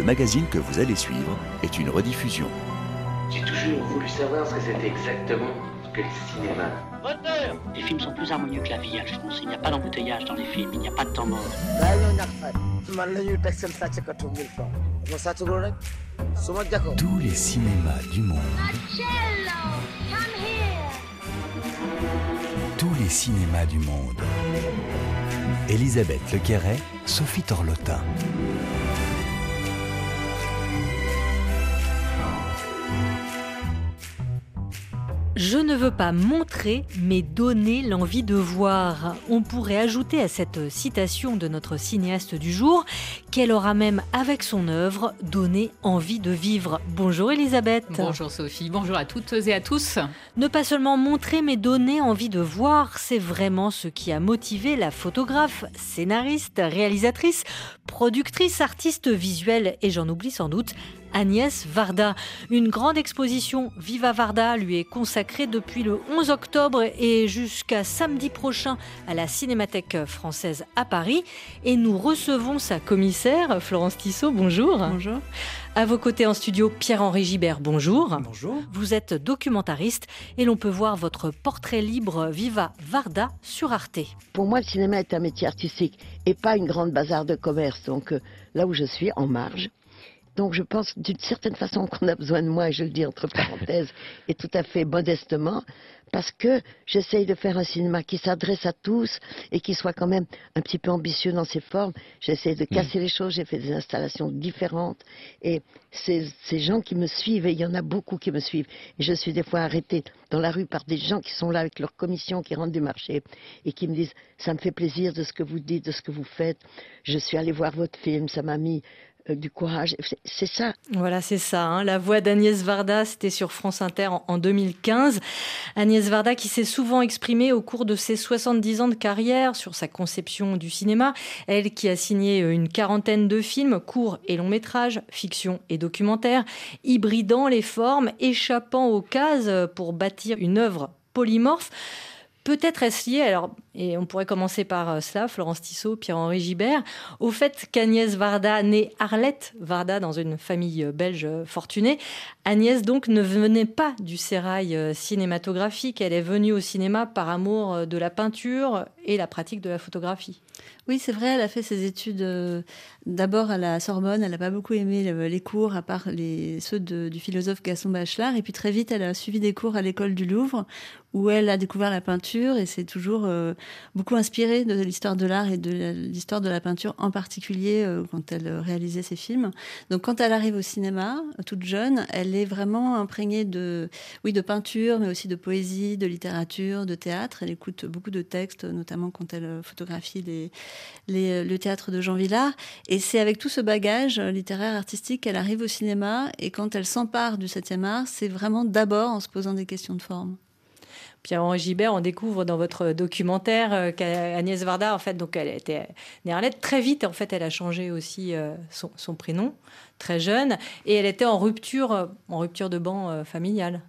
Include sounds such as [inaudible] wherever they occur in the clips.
Le magazine que vous allez suivre est une rediffusion. J'ai toujours voulu savoir ce que c'était exactement que le cinéma. Les films sont plus harmonieux que la vie, Alphonse. Il n'y a pas d'embouteillage dans les films, il n'y a pas de temps mort. Tous les cinémas du monde, tous les cinémas du monde. Elisabeth Lequerret, Sophie Torlotin. Je ne veux pas montrer, mais donner l'envie de voir. On pourrait ajouter à cette citation de notre cinéaste du jour qu'elle aura même, avec son œuvre, donné envie de vivre. Bonjour Elisabeth. Bonjour Sophie, bonjour à toutes et à tous. Ne pas seulement montrer, mais donner envie de voir, c'est vraiment ce qui a motivé la photographe, scénariste, réalisatrice, productrice, artiste visuelle et j'en oublie sans doute, Agnès Varda. Une grande exposition Viva Varda lui est consacrée depuis le 11 octobre et jusqu'à samedi prochain à la Cinémathèque française à Paris. Et nous recevons sa commissaire, Florence Tissot. Bonjour. Bonjour. À vos côtés en studio, Pierre-Henri Gibert. Bonjour. Bonjour. Vous êtes documentariste et l'on peut voir votre portrait libre Viva Varda sur Arte. Pour moi, le cinéma est un métier artistique et pas une grande bazar de commerce. Donc euh, là où je suis, en marge. Donc je pense d'une certaine façon qu'on a besoin de moi, et je le dis entre parenthèses, [laughs] et tout à fait modestement, parce que j'essaye de faire un cinéma qui s'adresse à tous et qui soit quand même un petit peu ambitieux dans ses formes. J'essaie de casser les choses, j'ai fait des installations différentes et ces, ces gens qui me suivent, et il y en a beaucoup qui me suivent, et je suis des fois arrêtée dans la rue par des gens qui sont là avec leur commission, qui rentrent du marché et qui me disent ça me fait plaisir de ce que vous dites, de ce que vous faites. Je suis allée voir votre film, ça m'a mis du courage. C'est- ça. Voilà, c'est ça. hein. La voix d'Agnès Varda, c'était sur France Inter en, en 2015. Agnès Varda qui s'est souvent exprimée au cours de ses 70 ans de carrière sur sa conception du cinéma. Elle qui a signé euh, une quarantaine de films, courts et longs métrages, fiction et documentaires, hybridant les formes, échappant aux cases euh, pour bâtir une œuvre polymorphe. Peut-être est-ce lié, alors, et on pourrait commencer par euh, cela, Florence Tissot, Pierre-Henri Gibert, au fait qu'Agnès Varda, née Arlette Varda dans une famille euh, belge euh, fortunée, Agnès donc ne venait pas du sérail cinématographique, elle est venue au cinéma par amour de la peinture et la pratique de la photographie. Oui, c'est vrai, elle a fait ses études euh, d'abord à la Sorbonne. Elle n'a pas beaucoup aimé le- les cours, à part les, ceux du philosophe Gaston Bachelard. Et puis très vite, elle a suivi des cours à l'école du Louvre, où elle a découvert la peinture et s'est toujours euh, beaucoup inspirée de l'histoire de l'art et de l'histoire de la peinture en particulier euh, quand elle euh, réalisait ses films. Donc quand elle arrive au cinéma, toute jeune, elle est vraiment imprégnée de, oui, de peinture, mais aussi de poésie, de littérature, de théâtre. Elle écoute beaucoup de textes, notamment quand elle euh, photographie les- le théâtre de Jean Villard. Et c'est avec tout ce bagage euh, littéraire, artistique qu'elle arrive au cinéma. Et quand elle s'empare du 7e art, c'est vraiment d'abord en se posant des questions de forme. Pierre-Henri Gibert, on découvre dans votre documentaire euh, qu'Agnès Varda, en fait, donc elle était née Arlette. Très vite, en fait, elle a changé aussi euh, son, son prénom, très jeune, et elle était en rupture, euh, en rupture de banc euh, familiale.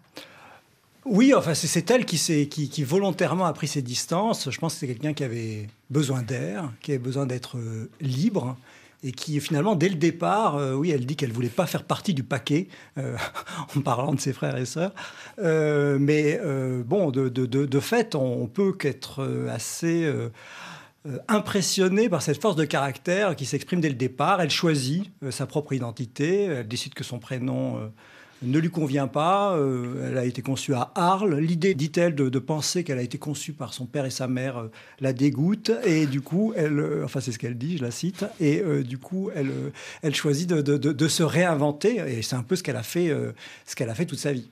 Oui, enfin, c'est- elle qui, volontairement a pris ses distances. Je pense que c'est quelqu'un qui avait besoin d'air, qui avait besoin d'être euh, libre. Et qui finalement, dès le départ, euh, oui, elle dit qu'elle voulait pas faire partie du paquet, euh, [laughs] en parlant de ses frères et sœurs. Mais bon, de, fait, on, peut qu'être assez euh, euh, impressionné par cette force de caractère qui s'exprime dès le départ. Elle choisit sa propre identité. Elle décide que son prénom ne lui convient pas. Euh, elle a été conçue à Arles. L'idée, dit-elle, de, penser qu'elle a été conçue par son père et sa mère euh, la dégoûte. Et du coup, elle, euh, enfin c'est ce qu'elle dit, je la cite. Et du coup, elle, elle choisit de, de- se réinventer. Et c'est un peu ce qu'elle a fait, ce qu'elle a fait toute sa vie.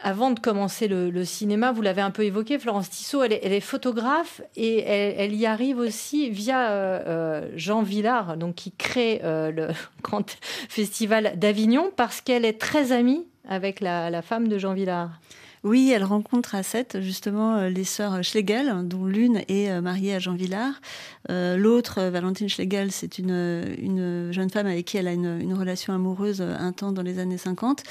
Avant de commencer le, cinéma, vous l'avez un peu évoqué, Florence Tissot, elle est, photographe et elle, elle y arrive aussi via euh, euh, Jean Villard, donc qui crée euh, le [laughs] grand festival d'Avignon parce qu'elle est très amie avec la, la femme de Jean Villard. Oui, elle rencontre à Sète justement euh, les sœurs Schlegel, dont l'une est euh, mariée à Jean Villard. Euh, l'autre, Valentine Schlegel, c'est une, une, jeune femme avec qui elle a une, relation amoureuse intense dans les années 50.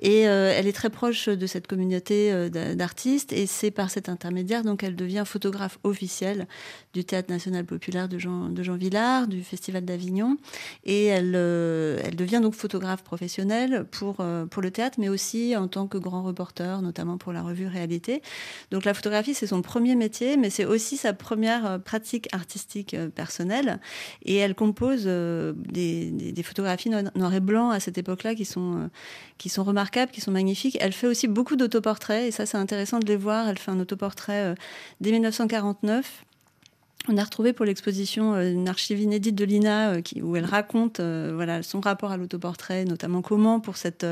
Et elle est très proche de cette communauté d'artistes. Et c'est par cet intermédiaire donc elle devient photographe officielle du Théâtre national populaire de Jean, Villard, du Festival d'Avignon. Et elle, elle devient donc photographe professionnelle pour, pour le théâtre, mais aussi en tant que grand reporter, notamment pour la revue Réalité. Donc la photographie, c'est son premier métier, mais c'est aussi sa première euh, pratique artistique euh, personnelle. Et elle compose euh, des, photographies noir et blanc à cette époque-là qui sont, qui sont remarquables, qui sont magnifiques. Elle fait aussi beaucoup d'autoportraits, et ça c'est intéressant de les voir. Elle fait un autoportrait dès 1949 on a retrouvé pour l'exposition euh, une archive inédite de Lina euh, où elle raconte euh, voilà, son rapport à l'autoportrait, notamment comment pour cette,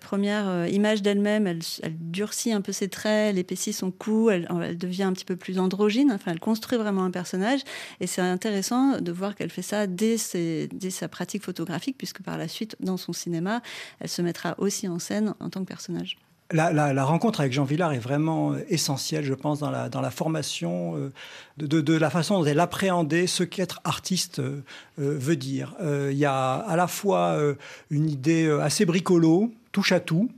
première image d'elle-même, elle, durcit un peu ses traits, elle épaissit son cou, elle, devient un petit peu plus androgyne, enfin elle construit vraiment un personnage et c'est intéressant de voir qu'elle fait ça dès sa pratique photographique puisque par la suite dans son cinéma, elle se mettra aussi en scène en tant que personnage. La, rencontre avec Jean Villard est vraiment euh, essentielle, je pense, dans la, formation euh, de, la façon dont elle appréhendait ce qu'être artiste euh, veut dire. Il y a à la fois une idée assez bricolo, touche à tout,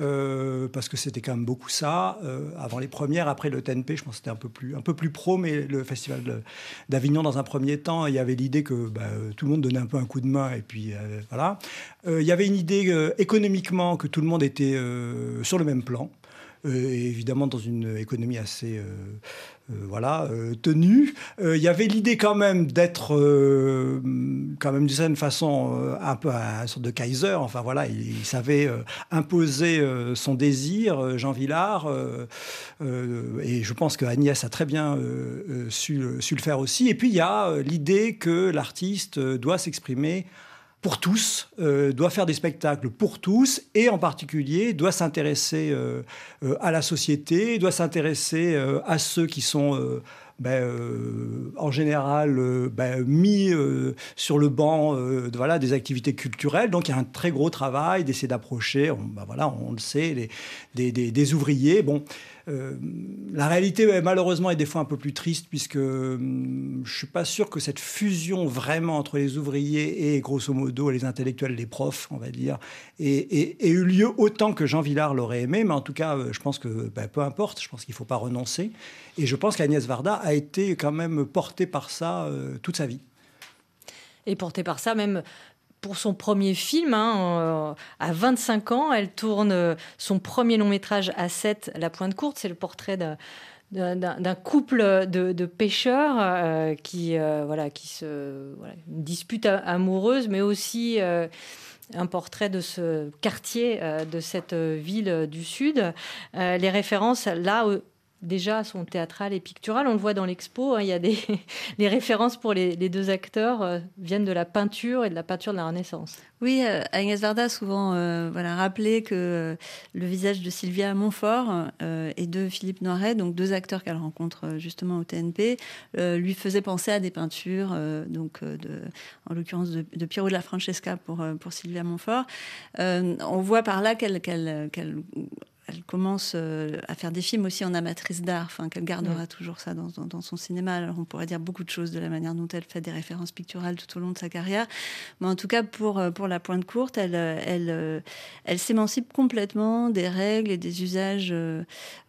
euh, parce que c'était quand même beaucoup ça. Euh, avant les premières, après le TNP, je pense que c'était un peu plus un peu plus pro, mais le festival d'Avignon dans un premier temps, il y avait l'idée que bah, tout le monde donnait un peu un coup de main et puis euh, voilà. il y avait une idée économiquement que tout le monde était sur le même plan. Évidemment dans une économie assez euh, voilà, euh, tenu. Euh, il y avait l'idée quand même d'être, quand même d'une certaine façon, un peu un sorte de Kaiser. Enfin voilà, il, savait imposer son désir, Jean Villard. et je pense que Agnès a très bien su, su, le faire aussi. Et puis il y a l'idée que l'artiste doit s'exprimer pour tous, euh, doit faire des spectacles pour tous et en particulier doit s'intéresser euh, euh, à la société, doit s'intéresser à ceux qui sont ben, en général ben, mis sur le banc de, voilà, des activités culturelles. Donc il y a un très gros travail d'essayer d'approcher, on, ben, voilà, on le sait, les, des, des, ouvriers. Bon, la réalité, malheureusement, est des fois un peu plus triste puisque hum, je suis pas sûr que cette fusion vraiment entre les ouvriers et, grosso modo, les intellectuels, les profs, on va dire, ait, eu lieu autant que Jean Villard l'aurait aimé. Mais en tout cas, euh, je pense que ben, peu importe, je pense qu'il ne faut pas renoncer. Et je pense qu'Agnès Varda a été quand même portée par ça euh, toute sa vie. Et portée par ça même pour son premier film. Hein, à 25 ans, elle tourne euh, son premier long métrage à 7, La Pointe Courte. C'est le portrait d'un couple de, pêcheurs euh, qui, euh, voilà, qui se voilà, une dispute amoureuse, mais aussi un portrait de ce quartier, de cette ville du Sud. les références, là, déjà sont théâtrales et picturales. On le voit dans l'expo, hein, il y a des [laughs] les références pour les, deux acteurs euh, viennent de la peinture et de la peinture de la Renaissance. Oui, euh, Agnès Varda a souvent euh, voilà, rappelé que le visage de Sylvia Montfort et de Philippe Noiret, donc deux acteurs qu'elle rencontre justement au TNP, lui faisait penser à des peintures, donc en l'occurrence de, de, Piero de la Francesca pour, pour Sylvia Montfort. on voit par là qu'elle elle commence euh, à faire des films aussi en amatrice d'art, enfin qu'elle gardera toujours ça dans, dans, son cinéma. Alors on pourrait dire beaucoup de choses de la manière dont elle fait des références picturales tout au long de sa carrière, mais en tout cas pour euh, pour la pointe courte, elle euh, elle elle s'émancipe complètement des règles et des usages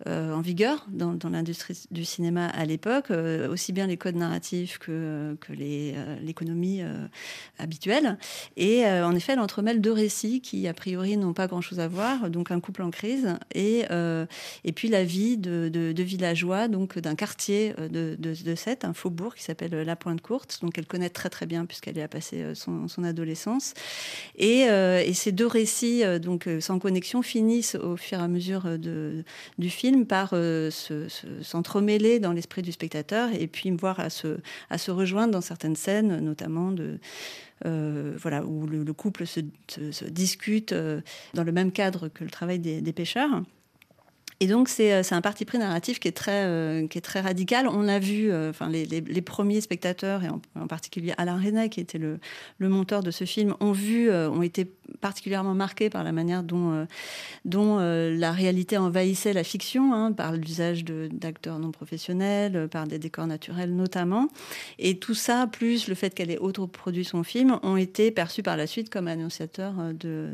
en vigueur dans, dans l'industrie du cinéma à l'époque, aussi bien les codes narratifs que que l'économie habituelle. Et en effet, elle entremêle deux récits qui a priori n'ont pas grand chose à voir, donc un couple en crise et, euh, et puis la vie de, villageois, donc d'un quartier euh, de, de, un faubourg qui s'appelle La Pointe Courte, donc elle connaît très très bien puisqu'elle y a passé euh, son, adolescence. Et, ces deux récits, donc sans connexion, finissent au fur et à mesure du film par s'entremêler se, dans l'esprit du spectateur et puis voir à se, rejoindre dans certaines scènes, notamment de euh, voilà, où le, couple se, discute euh, dans le même cadre que le travail des, pêcheurs. Et donc, c'est un parti pris narratif qui est très, qui est très radical. On a vu, enfin, les, les, premiers spectateurs, et en, particulier Alain René, qui était le, le, monteur de ce film, ont vu, ont été particulièrement marqués par la manière dont, dont la réalité envahissait la fiction, hein, par l'usage d'acteurs non professionnels, par des décors naturels notamment. Et tout ça, plus le fait qu'elle ait auto-produit son film, ont été perçus par la suite comme annonciateurs de,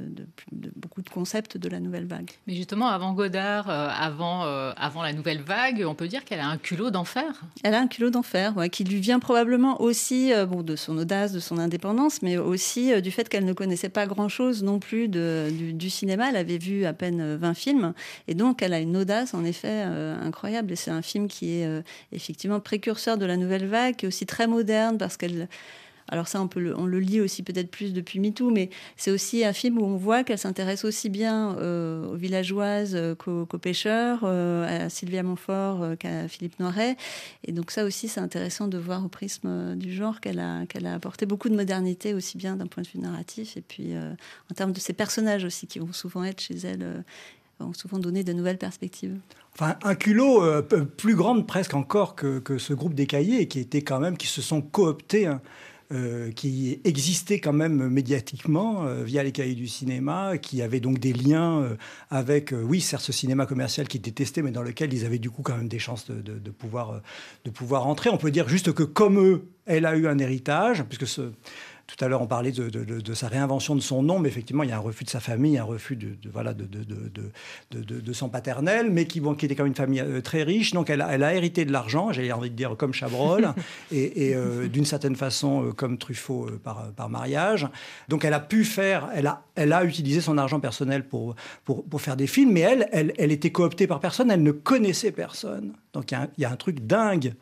beaucoup de concepts de la nouvelle vague. Mais justement, avant Godard, euh, avant, euh, avant la nouvelle vague, on peut dire qu'elle a un culot d'enfer. Elle a un culot d'enfer, qui lui vient probablement aussi euh, bon, de son audace, de son indépendance, mais aussi du fait qu'elle ne connaissait pas grand-chose non plus du, du, cinéma. Elle avait vu à peine 20 films, et donc elle a une audace, en effet, incroyable. Et c'est un film qui est effectivement précurseur de la nouvelle vague, qui est aussi très moderne, parce qu'elle alors ça, on, le, on lit aussi peut-être plus depuis MeToo, mais c'est aussi un film où on voit qu'elle s'intéresse aussi bien euh, aux villageoises euh, qu'aux, pêcheurs, euh, à Sylvia Montfort qu'à Philippe Noiret. Et donc ça aussi, c'est intéressant de voir au prisme du genre qu'elle a, apporté beaucoup de modernité, aussi bien d'un point de vue narratif, et puis en termes de ses personnages aussi, qui vont souvent être chez elle, vont souvent donner de nouvelles perspectives. Enfin, un culot plus grande presque encore que, que, ce groupe des cahiers, qui était quand même, qui se sont cooptés. Hein, euh, qui existait quand même médiatiquement euh, via les cahiers du cinéma, qui avait donc des liens euh, avec, oui, certes, ce cinéma commercial qui testé, mais dans lequel ils avaient du coup quand même des chances de, de, pouvoir, de pouvoir entrer. On peut dire juste que comme eux, elle a eu un héritage, puisque ce tout à l'heure, on parlait de, sa réinvention de son nom, mais effectivement, il y a un refus de sa famille, un refus de, voilà, de, son paternel, mais qui, bon, qui était quand même une famille euh, très riche. Donc, elle a, elle a hérité de l'argent, j'ai envie de dire comme Chabrol, [laughs] et, euh, d'une certaine façon, euh, comme Truffaut par, par mariage. Donc, elle a pu faire, elle a, elle a utilisé son argent personnel pour, pour, pour faire des films, mais elle, elle, elle était cooptée par personne, elle ne connaissait personne. Donc, il y, il y a un truc dingue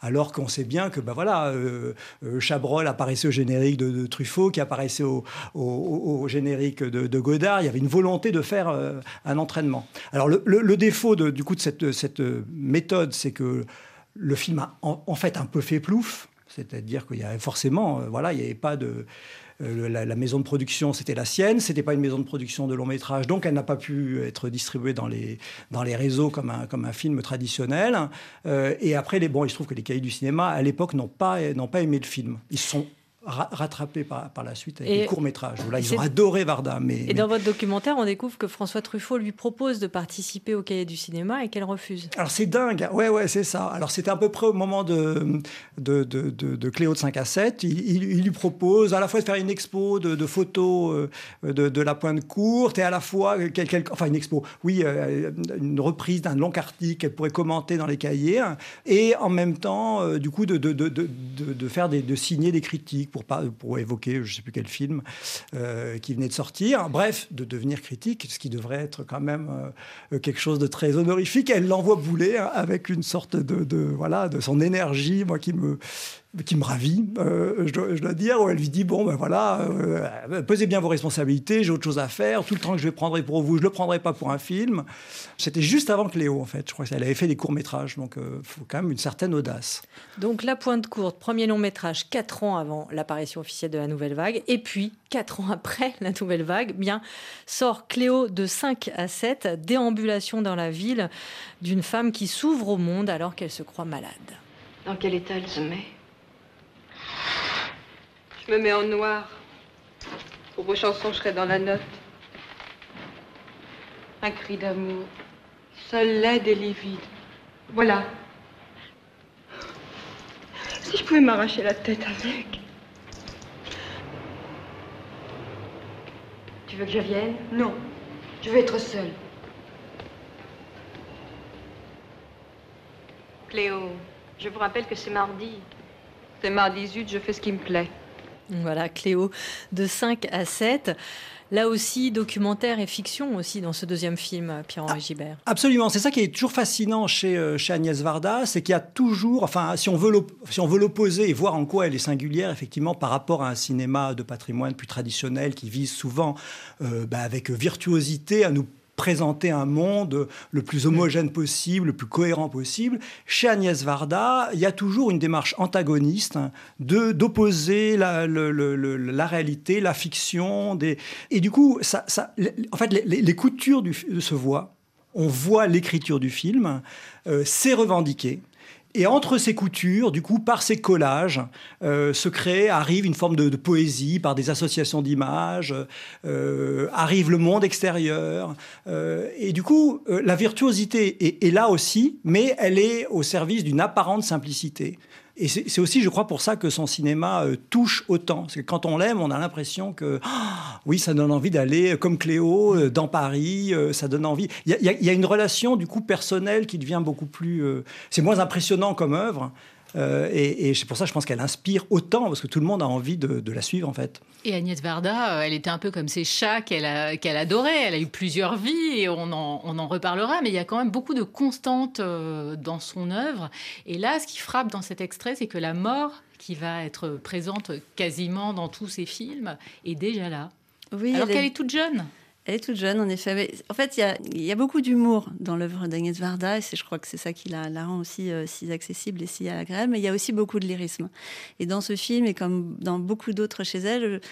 alors qu'on sait bien que ben voilà, euh, euh, Chabrol apparaissait au générique de, Truffaut, qui apparaissait au, générique de, Godard. Il y avait une volonté de faire euh, un entraînement. Alors le, défaut du coup de cette, méthode, c'est que le film a en, fait un peu fait plouf. C'est-à-dire qu'il y avait forcément, voilà, il n'y avait pas de, euh, la, maison de production, c'était la sienne. C'était pas une maison de production de long métrage, donc elle n'a pas pu être distribuée dans les, dans les réseaux comme un, comme un film traditionnel. Euh, et après, les, bon, il se trouve que les cahiers du cinéma, à l'époque, n'ont pas, n'ont pas aimé le film. Ils sont rattrapé par, par, la suite avec des courts-métrages. Là, ils ont adoré Varda. Mais, et dans votre documentaire, on découvre que François Truffaut lui propose de participer au cahier du cinéma et qu'elle refuse. Alors, c'est dingue. Ouais, ouais, c'est ça. Alors, c'était à peu près au moment de, de, de, de, Cléo de 5 à 7. Il, lui propose à la fois de faire une expo de, photos euh, de, la pointe courte et à la fois, enfin, une expo, oui, euh, une reprise d'un long article qu'elle pourrait commenter dans les cahiers. Et en même temps, euh, du coup, de, de, de, faire des, de signer des critiques pour, pour évoquer je ne sais plus quel film euh, qui venait de sortir. Bref, de devenir critique, ce qui devrait être quand même euh, quelque chose de très honorifique. Elle l'envoie bouler hein, avec une sorte de, de, voilà, de son énergie, moi qui me, qui me ravit, euh, je, dois, dire, où elle lui dit bon ben voilà, euh, pesez bien vos responsabilités, j'ai autre chose à faire, tout le temps que je vais prendre pour vous, je le prendrai pas pour un film. C'était juste avant Cléo en fait, je crois qu'elle avait fait des courts métrages, donc il euh, faut quand même une certaine audace. Donc La Pointe Courte, premier long métrage, quatre ans avant l'apparition officielle de la Nouvelle Vague, et puis quatre ans après [laughs] la Nouvelle Vague, bien sort Cléo de 5 à 7, déambulation dans la ville d'une femme qui s'ouvre au monde alors qu'elle se croit malade. Dans quel état elle se met? Je me mets en noir. Pour vos chansons, je serai dans la note. Un cri d'amour. Seul laide et livide. Voilà. Si je pouvais m'arracher la tête avec. Tu veux que je vienne? Non. Je veux être seule. Cléo, je vous rappelle que c'est mardi. C'est mardi, zut, je fais ce qui me plaît. Voilà, Cléo, de 5 à 7. Là aussi, documentaire et fiction aussi dans ce deuxième film, Pierre-Henri ah, Gibert. Absolument, c'est ça qui est toujours fascinant chez, euh, chez Agnès Varda, c'est qu'il y a toujours, enfin, si on veut l'opposer et voir en quoi elle est singulière, effectivement, par rapport à un cinéma de patrimoine plus traditionnel qui vise souvent euh, bah, avec virtuosité à nous présenter un monde le plus homogène possible, le plus cohérent possible. Chez Agnès Varda, il y a toujours une démarche antagoniste de d'opposer la, la, réalité, la fiction. Des... Et du coup, ça, en fait, les, coutures se voient on voit l'écriture du film, euh, c'est revendiqué. Et entre ces coutures, du coup, par ces collages, euh, se crée, arrive une forme de, poésie par des associations d'images, euh, arrive le monde extérieur. et du coup, la virtuosité est, là aussi, mais elle est au service d'une apparente simplicité. Et c'est aussi, je crois, pour ça que son cinéma euh, touche autant. Parce que quand on l'aime, on a l'impression que, ah, oui, ça donne envie d'aller, euh, comme Cléo, euh, dans Paris, ça donne envie. Il y, a une relation, du coup, personnelle qui devient beaucoup plus... c'est moins impressionnant comme œuvre, euh, et, c'est pour ça, je pense qu'elle inspire autant, parce que tout le monde a envie de, la suivre, en fait. Et Agnès Varda, euh, elle était un peu comme ces chats qu'elle adorait. Elle a eu plusieurs vies, et on en, on en, reparlera, mais il y a quand même beaucoup de constantes euh, dans son œuvre. Et là, ce qui frappe dans cet extrait, c'est que la mort, qui va être présente quasiment dans tous ses films, est déjà là. Oui, alors qu'elle est toute jeune. Elle est toute jeune, en effet. en fait, il y a, beaucoup d'humour dans l'œuvre d'Agnès Varda, et je crois que c'est ça qui la, rend aussi euh, si accessible et si agréable. Mais il y a aussi beaucoup de lyrisme. Et dans ce film, et comme dans beaucoup d'autres chez elle,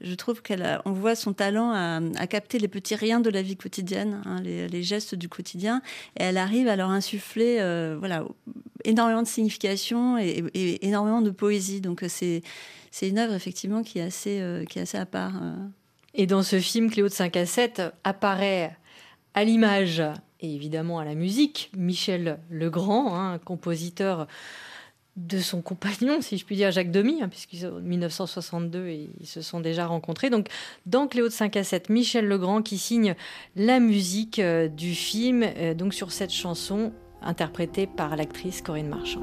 je, trouve qu'on voit son talent à, capter les petits riens de la vie quotidienne, hein, les, gestes du quotidien, et elle arrive à leur insuffler euh, énormément de signification et, énormément de poésie. Donc c'est une œuvre effectivement qui est assez, euh, qui est assez à part. Et dans ce film, Cléo de 5 à 7 apparaît à l'image et évidemment à la musique Michel Legrand, hein, compositeur de son compagnon, si je puis dire, Jacques Demy, hein, puisqu'en 1962, ils se sont déjà rencontrés. Donc, dans Cléo de 5 à 7, Michel Legrand qui signe la musique euh, du film, euh, donc sur cette chanson interprétée par l'actrice Corinne Marchand.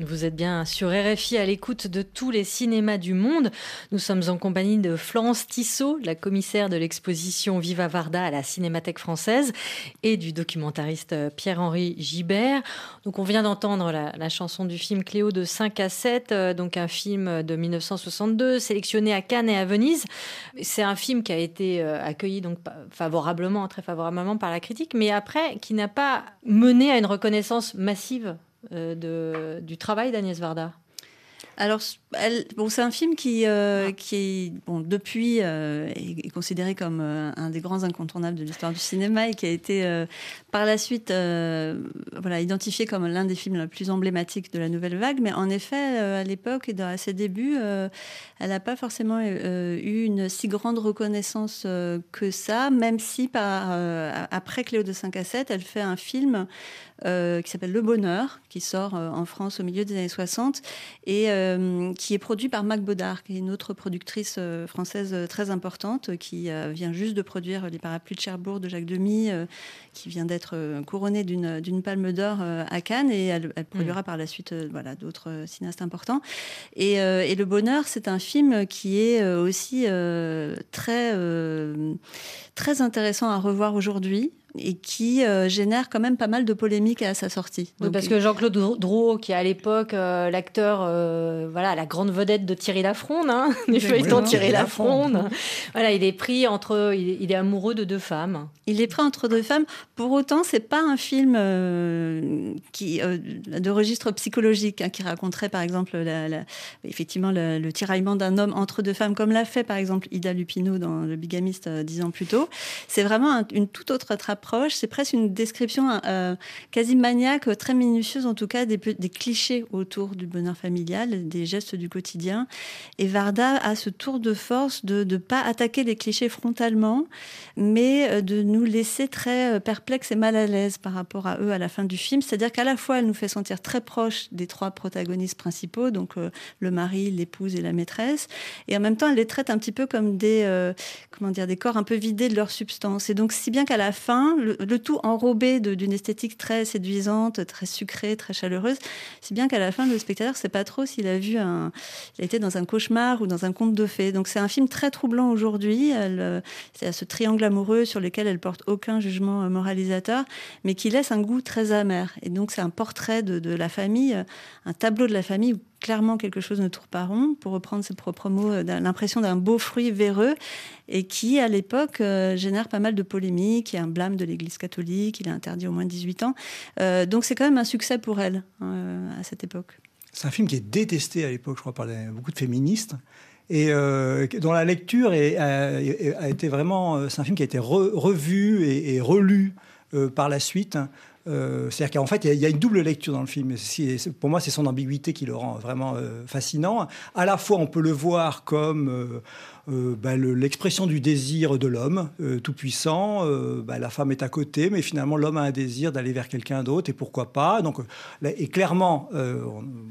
Vous êtes bien sur RFI à l'écoute de tous les cinémas du monde. Nous sommes en compagnie de Florence Tissot, la commissaire de l'exposition Viva Varda à la Cinémathèque française, et du documentariste Pierre-Henri Gibert. Donc, on vient d'entendre la, chanson du film Cléo de 5 à 7, euh, donc un film de 1962, sélectionné à Cannes et à Venise. C'est un film qui a été euh, accueilli donc favorablement, très favorablement par la critique, mais après qui n'a pas mené à une reconnaissance massive de, du travail d'Agnès Varda. Alors, elle- bon, c'est un film qui, euh, qui bon, depuis, euh, est, considéré comme euh, un des grands incontournables de l'histoire du cinéma et qui a été euh, par la suite euh, voilà, identifié comme l'un des films les plus emblématiques de la nouvelle vague. Mais en effet, euh, à l'époque et à ses débuts, euh, elle n'a pas forcément eu une si grande reconnaissance que ça, même si par, après Cléo de 5 à 7, elle fait un film qui s'appelle Le Bonheur, qui sort en France au milieu des années 60 et qui est produit par Mac Baudard, qui est une autre productrice française très importante qui vient juste de produire Les Parapluies de Cherbourg de Jacques Demy, qui vient d'être euh, couronnée d'une palme d'or euh, à Cannes et elle, produira mm. par la suite euh, voilà, d'autres cinéastes importants. Et, et Le Bonheur, c'est un film qui est aussi très, très intéressant à revoir aujourd'hui et qui euh, génère quand même pas mal de polémiques à sa sortie. parce que Jean-Claude Drouot, qui est à l'époque euh, l'acteur, euh, voilà, la grande vedette de Thierry Lafronde, hein, [laughs] du feuilleton Thierry Lafronde, voilà, il est pris entre, il est, amoureux de deux femmes. Il est pris entre deux femmes. Pour autant, c'est pas un film qui de registre psychologique hein, qui raconterait, par exemple, effectivement le, tiraillement d'un homme entre deux femmes, comme l'a fait, par exemple, Ida Lupino dans Le Bigamiste dix ans plus tôt. C'est vraiment une toute autre approche c'est presque une description euh, quasi maniaque, très minutieuse en tout cas, des, clichés autour du bonheur familial, des gestes du quotidien. Et Varda a ce tour de force de ne pas attaquer les clichés frontalement, mais euh, de nous laisser très euh, perplexes et mal à l'aise par rapport à eux à la fin du film. C'est-à-dire qu'à la fois, elle nous fait sentir très proche des trois protagonistes principaux, donc le mari, l'épouse et la maîtresse, et en même temps, elle les traite un petit peu comme des, comment dire, des corps un peu vidés de leur substance. Et donc, si bien qu'à la fin, le, tout enrobé d'une esthétique très séduisante, très sucrée, très chaleureuse, si bien qu'à la fin, le spectateur ne sait pas trop s'il a vu un, il été dans un cauchemar ou dans un conte de fées. Donc c'est un film très troublant aujourd'hui. C'est ce triangle amoureux sur lequel elle porte aucun jugement euh, moralisateur, mais qui laisse un goût très amer. Et donc c'est un portrait de, de la famille, un tableau de la famille clairement quelque chose ne tourne pas rond, pour reprendre ses propres mots, euh, l'impression d'un beau fruit véreux, et qui, à l'époque, euh, génère pas mal de polémiques. Il y a un blâme de l'Église catholique, il est interdit au moins de 18 ans. Euh, donc c'est quand même un succès pour elle à cette époque. C'est un film qui est détesté à l'époque, je crois, par beaucoup de féministes. Et dont la lecture a, été vraiment. C'est un film qui a été revu et relu par la suite. Euh, c'est-à-dire qu'en fait, il y, a une double lecture dans le film. pour moi, c'est son ambiguïté qui le rend vraiment euh, fascinant. À la fois, on peut le voir comme euh, bah, l'expression du désir de l'homme tout puissant. Bah, la femme est à côté, mais finalement, l'homme a un désir d'aller vers quelqu'un d'autre, et pourquoi pas. Donc, et clairement,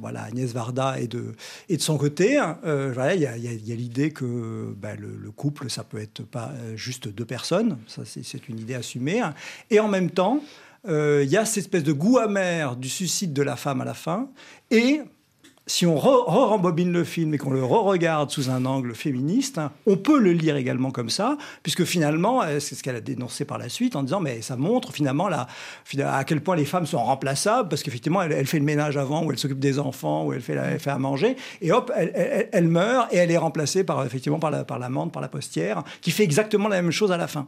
voilà, Agnès Varda est de, son côté. Hein. il y a, l'idée que bah, le, couple, ça peut être pas juste deux personnes. C'est une idée assumée. Hein. Et en même temps, il y a cette espèce de goût amer du suicide de la femme à la fin. Et si on re-rembobine le film et qu'on le re-regarde sous un angle féministe, hein, on peut le lire également comme ça, puisque finalement, euh, c'est ce qu'elle a dénoncé par la suite en disant, mais ça montre finalement à quel point les femmes sont remplaçables, parce qu'effectivement, elle, fait le ménage avant, ou elle s'occupe des enfants, ou elle fait, fait à manger, et hop, elle, meurt et elle est remplacée par, effectivement par la, l'amante, par la postière, qui fait exactement la même chose à la fin.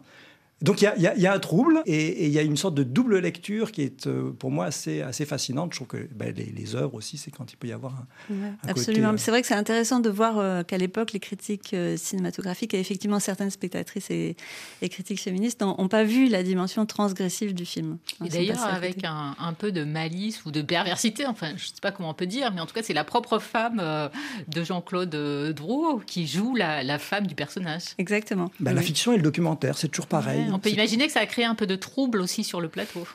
Donc il y, a, un trouble et il y a une sorte de double lecture qui est euh, pour moi assez, assez fascinante. Je trouve que ben, les, œuvres aussi, c'est quand il peut y avoir un, Absolument. Euh, c'est vrai que c'est intéressant de voir euh, qu'à l'époque, les critiques cinématographiques et effectivement certaines spectatrices et, critiques féministes n'ont pas vu la dimension transgressive du film. Et d'ailleurs, avec un, peu de malice ou de perversité, enfin, je ne sais pas comment on peut dire, mais en tout cas, c'est la propre femme de Jean-Claude Drouot qui joue la, femme du personnage. Exactement. Ben, la fiction et le documentaire, c'est toujours pareil. On peut imaginer que ça a créé un peu de trouble aussi sur le plateau.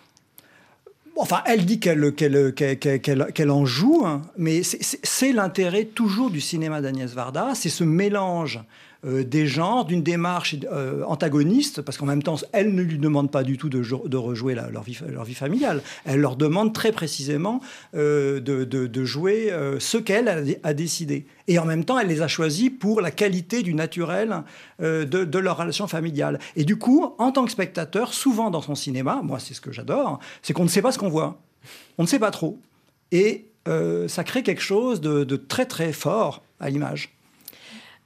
Enfin, elle dit qu'elle en joue, hein, mais c'est l'intérêt toujours du cinéma d'Agnès Varda, c'est ce mélange des genres, d'une démarche euh, antagoniste, parce qu'en même temps, elle ne lui demande pas du tout de, rejouer leur, vie, familiale. Elle leur demande très précisément euh, de, jouer ce qu'elle a, décidé. Et en même temps, elle les a choisis pour la qualité du naturel de, leur relation familiale. Et du coup, en tant que spectateur, souvent dans son cinéma, moi c'est ce que j'adore, c'est qu'on ne sait pas ce qu'on voit. On ne sait pas trop. Et ça crée quelque chose de très très fort à l'image.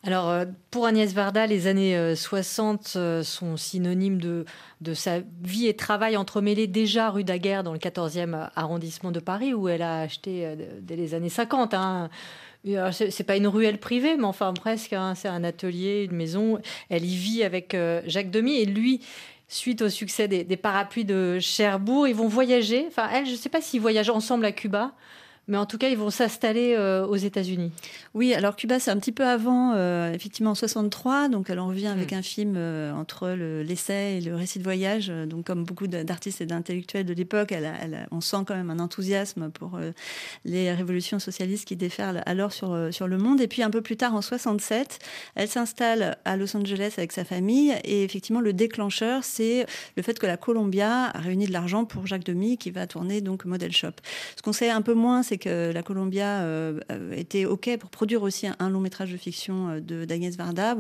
Alors, euh, pour Agnès Varda, les années 60 euh, euh, sont synonymes de, de sa vie et travail entremêlés déjà rue Daguerre, dans le 14e arrondissement de Paris, où elle a acheté dès les années 50. Hein. C'est pas une ruelle privée, mais enfin presque. Hein. c'est un atelier, une maison. Elle y vit avec Jacques Demy et lui suite au succès des, des parapluies de Cherbourg. Ils vont voyager. Enfin, elle, je ne sais pas s'ils voyagent ensemble à Cuba. Mais en tout cas, ils vont s'installer euh, aux États-Unis. Oui, alors Cuba, c'est un petit peu avant, euh, effectivement, en 63. Donc, elle en revient avec un film euh, entre le- l'essai et le récit de voyage. Donc, comme beaucoup d'artistes et d'intellectuels de l'époque, elle elle on sent quand même un enthousiasme pour les révolutions socialistes qui déferlent alors sur, sur le monde. Et puis, un peu plus tard, en 67, elle s'installe à Los Angeles avec sa famille. Et effectivement, le déclencheur, c'est le fait que la Columbia a réuni de l'argent pour Jacques Demy, qui va tourner donc Model Shop. Ce qu'on sait un peu moins, c'est que la Columbia euh, euh, était OK pour produire aussi un, long métrage de fiction euh, de d'Agnès Varda,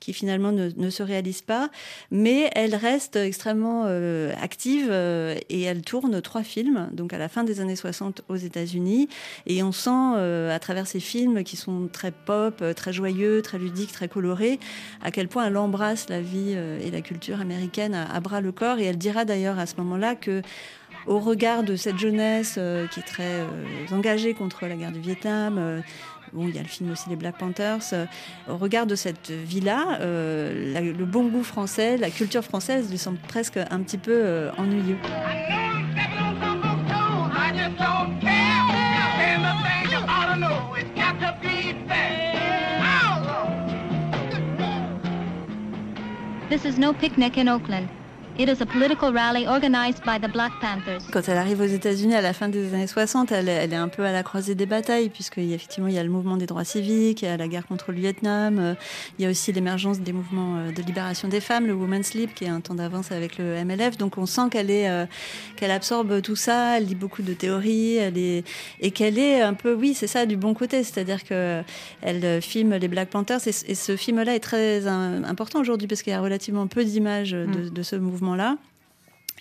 qui finalement ne, se réalise pas. Mais elle reste extrêmement euh, active et elle tourne trois films, donc à la fin des années 60 aux États-Unis. Et on sent à travers ces films qui sont très pop, très joyeux, très ludiques, très colorés, à quel point elle embrasse la vie et la culture américaine à bras le corps. Et elle dira d'ailleurs à ce moment-là que au regard de cette jeunesse euh, qui est très euh, engagée contre la guerre du Vietnam, euh, Bon, il y a le film aussi Les Black Panthers. au regard de cette vie-là, le bon goût français, la culture française lui semble presque un petit peu euh, ennuyeux. This is no picnic in Oakland. It is a political rally organized by the Black Panthers. Quand elle arrive aux États-Unis à la fin des années 60, elle, est- elle est un peu à la croisée des batailles, puisqu'effectivement, il y a le mouvement des droits civiques, il y a la guerre contre le Vietnam, euh, il y a aussi l'émergence des mouvements euh, de libération des femmes, le Women's Lib, qui est un temps d'avance avec le MLF. Donc on sent qu'elle est, euh, qu'elle absorbe tout ça, elle lit beaucoup de théories, elle est, et qu'elle est un peu, oui, c'est ça, du bon côté. C'est-à-dire que elle euh, filme les Black Panthers, et, et ce film-là est très euh, important aujourd'hui, parce qu'il y a relativement peu d'images de, de ce mouvement-là.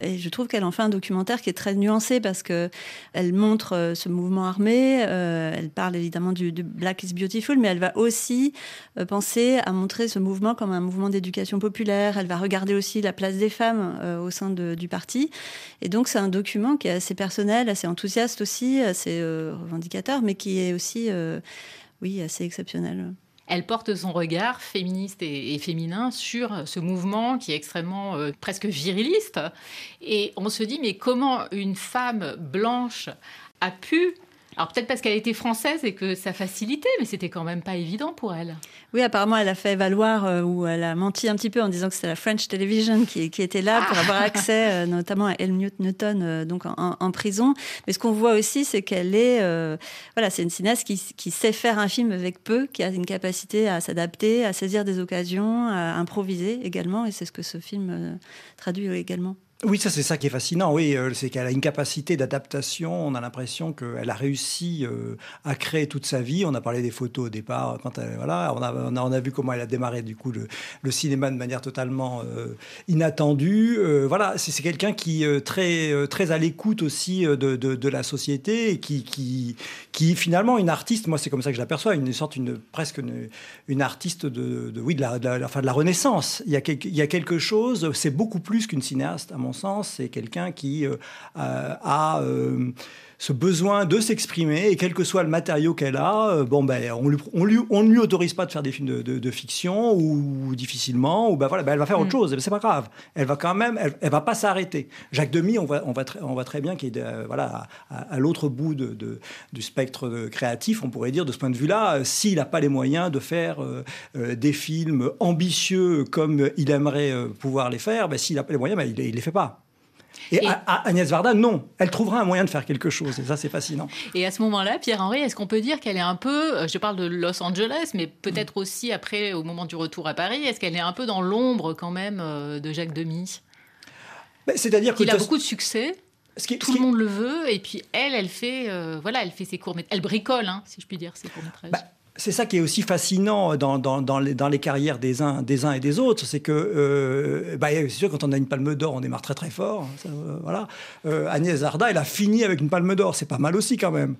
Et je trouve qu'elle en fait un documentaire qui est très nuancé parce que elle montre euh, ce mouvement armé, euh, elle parle évidemment du, Black is Beautiful, mais elle va aussi euh, penser à montrer ce mouvement comme un mouvement d'éducation populaire. Elle va regarder aussi la place des femmes au sein du parti. Et donc c'est un document qui est assez personnel, assez enthousiaste aussi, assez revendicateur, mais qui est aussi, oui, assez exceptionnel. Elle porte son regard féministe et, féminin sur ce mouvement qui est extrêmement euh, presque viriliste. Et on se dit, mais comment une femme blanche a pu... Alors peut-être parce qu'elle était française et que ça facilitait, mais c'était quand même pas évident pour elle. Oui, apparemment, elle a fait valoir, euh, ou elle a menti un petit peu en disant que c'était la French Television qui, qui était là pour avoir [laughs] accès, euh, notamment à Helmut Newton, euh, donc en, en prison. Mais ce qu'on voit aussi, c'est qu'elle est, voilà, c'est une cinéaste qui, qui sait faire un film avec peu, qui a une capacité à s'adapter, à saisir des occasions, à improviser également, et c'est ce que ce film traduit également. Oui, ça c'est ça qui est fascinant. Oui, euh, c'est qu'elle a une capacité d'adaptation. On a l'impression qu'elle a réussi euh, à créer toute sa vie. On a parlé des photos au départ. Quand elle, voilà, on a, on a, vu comment elle a démarré du coup le, cinéma de manière totalement euh, inattendue. Euh, voilà, c'est quelqu'un qui est très euh, très à l'écoute aussi euh, de, la société et qui qui qui finalement une artiste. Moi, c'est comme ça que je l'aperçois. Une sorte presque une, artiste de, oui de la, la, de la Renaissance. Il y a quelque, il y a quelque chose. C'est beaucoup plus qu'une cinéaste à mon sens. C'est quelqu'un qui euh, a euh, ce besoin de s'exprimer et quel que soit le matériau qu'elle a, euh, bon ben on lui, on lui, on ne lui autorise pas de faire des films de, de, de fiction ou, difficilement ou ben voilà, ben elle va faire autre chose. Mais C'est pas grave. Elle va quand même, elle, elle va pas s'arrêter. Jacques Demy, on voit, on très, on voit très bien qu'il est euh, voilà à, à l'autre bout de, de, du spectre de créatif, on pourrait dire de ce point de vue-là, euh, s'il n'a pas les moyens de faire euh, des films ambitieux comme il aimerait euh, pouvoir les faire, ben, s'il n'a pas les moyens, ben, il, il les fait pas. Et, et... Agnès Varda, non. Elle trouvera un moyen de faire quelque chose. Et ça, c'est fascinant. Et à ce moment-là, Pierre-Henri, est-ce qu'on peut dire qu'elle est un peu, je parle de Los Angeles, mais peut-être aussi après, au moment du retour à Paris, est-ce qu'elle est un peu dans l'ombre quand même euh, de Jacques Demy? Ben, C'est-à-dire qu'il a beaucoup de succès. Ce qui, tout ce qui... le monde le veut, et puis elle, elle fait, euh, voilà, elle fait ses courts Elle bricole, hein, si je puis dire, ses courts métrages. Bah, c'est ça qui est aussi fascinant dans, dans, les, carrières des uns, des uns et des autres. C'est que, euh, bah, c'est sûr, quand on a une palme d'or, on démarre très très fort. Ça, euh, voilà. Euh, Agnès Varda, elle a fini avec une palme d'or. C'est pas mal aussi quand même.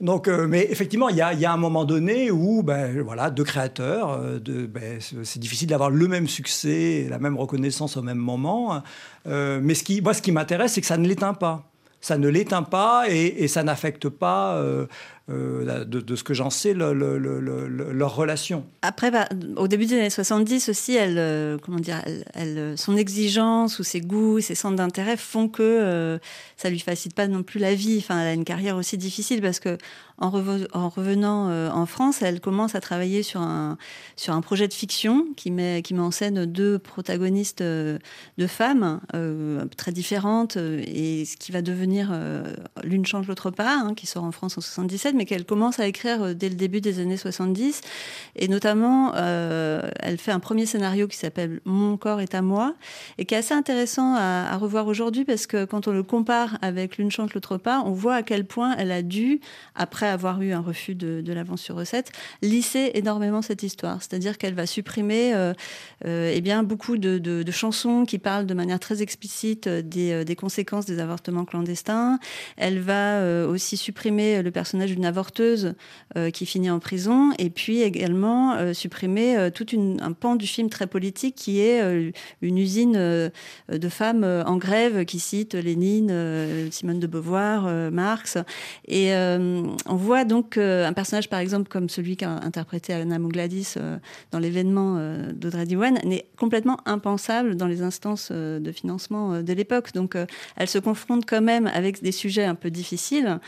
Donc, euh, mais effectivement, il y a, y a, un moment donné où, ben, voilà, deux créateurs, de, ben, c'est difficile d'avoir le même succès, la même reconnaissance au même moment. Euh, mais ce qui, moi, ce qui m'intéresse, c'est que ça ne l'éteint pas ça ne l'éteint pas et, ça n'affecte pas, euh, euh, de, ce que j'en sais, leur relation. Après, bah, au début des années 70 aussi, euh, son exigence ou ses goûts, ses centres d'intérêt font que ça lui facilite pas non plus la vie. Enfin, elle a une carrière aussi difficile parce que en, revenant en France, elle commence à travailler sur un, sur un projet de fiction qui met, qui met en scène deux protagonistes de femmes très différentes et ce qui va devenir l'une change l'autre pas, hein, qui sort en France en 77 mais qu'elle commence à écrire euh, dès le début des années 70. Et notamment, euh, elle fait un premier scénario qui s'appelle Mon corps est à moi, et qui est assez intéressant à, revoir aujourd'hui parce que quand on le compare avec L'une chante, l'autre pas, on voit à quel point elle a dû, après avoir eu un refus de, l'avance sur recette, lisser énormément cette histoire. C'est-à-dire qu'elle va supprimer euh, eh bien, beaucoup de, chansons qui parlent de manière très explicite des, des conséquences des avortements clandestins. Elle va aussi supprimer le personnage d'une avorteuse euh, qui finit en prison, et puis également euh, supprimer euh, tout un pan du film très politique qui est une usine de femmes en grève qui cite Lénine, Simone de Beauvoir, Marx. Et on voit donc un personnage, par exemple, comme celui qu'a interprété Anna Mougladis dans l'événement d'Audrey Diwan, n'est complètement impensable dans les instances de financement de l'époque. Donc elle se confronte quand même avec des sujets un peu difficiles,